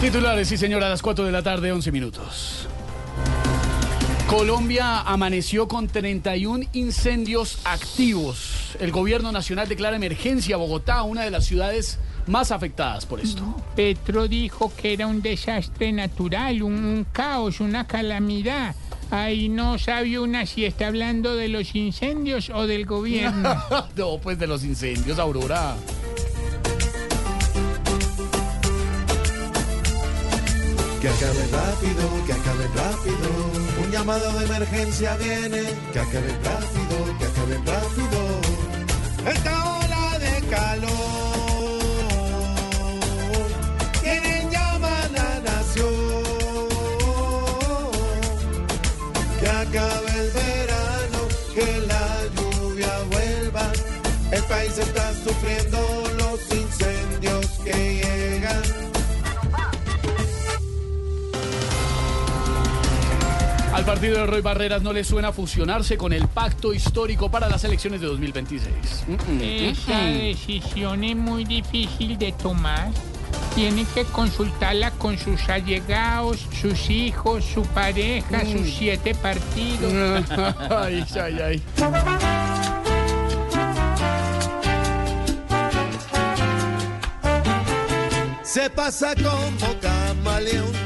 Titulares, sí señora, a las 4 de la tarde, 11 minutos. Colombia amaneció con 31 incendios activos. El gobierno nacional declara emergencia a Bogotá, una de las ciudades más afectadas por esto. Petro dijo que era un desastre natural, un, un caos, una calamidad. Ahí no sabe una si está hablando de los incendios o del gobierno. no, pues de los incendios, Aurora. Que acabe rápido, que acabe rápido. Un llamado de emergencia viene. Que acabe rápido, que acabe rápido. Esta ola de calor. Tiene en llama la nación. Que acabe el verano, que la lluvia vuelva. El país está sufriendo partido de Roy Barreras no le suena fusionarse con el pacto histórico para las elecciones de 2026. Esa decisión es muy difícil de tomar. Tiene que consultarla con sus allegados, sus hijos, su pareja, sus siete partidos. ay, ay, ay. Se pasa como camaleón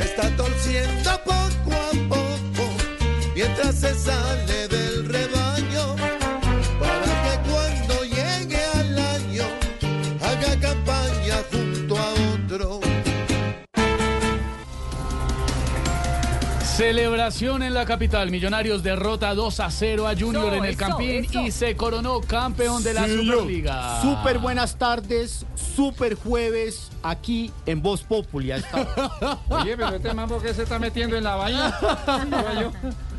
Está torciendo poco a poco mientras se sale Celebración en la capital. Millonarios derrota 2 a 0 a Junior en el Campín y se coronó campeón de la Superliga. Súper buenas tardes, súper jueves, aquí en Voz Populi. Oye, pero este mambo que se está metiendo en la yo,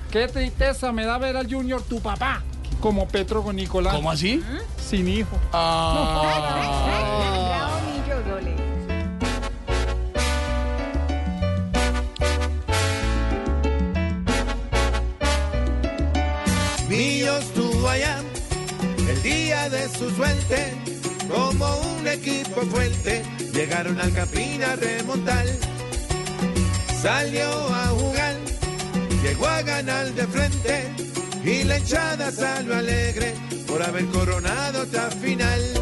Qué tristeza me da ver al Junior, tu papá, como Petro con Nicolás. ¿Cómo así? Sin hijo. Ah. Millo estuvo allá el día de su suerte, como un equipo fuerte, llegaron al Campín a remontar. Salió a jugar, llegó a ganar de frente, y la hinchada salió alegre por haber coronado esta final.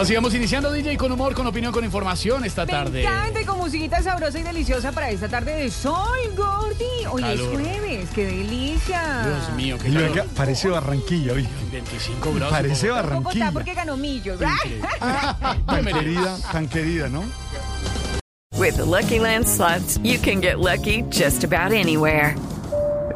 Así vamos iniciando DJ con humor, con opinión, con información esta tarde. Encanta y con musiquita sabrosa y deliciosa para esta tarde de sol, Gordy. Hoy Calor. es jueves, qué delicia. Dios mío, qué calor. Parece Barranquilla, oye. 25 grados. Parece en Bogotá. Bogotá Barranquilla. porque ganó millos. Tan querida, tan querida, ¿no? With the Lucky Land slots, you can get lucky just about anywhere.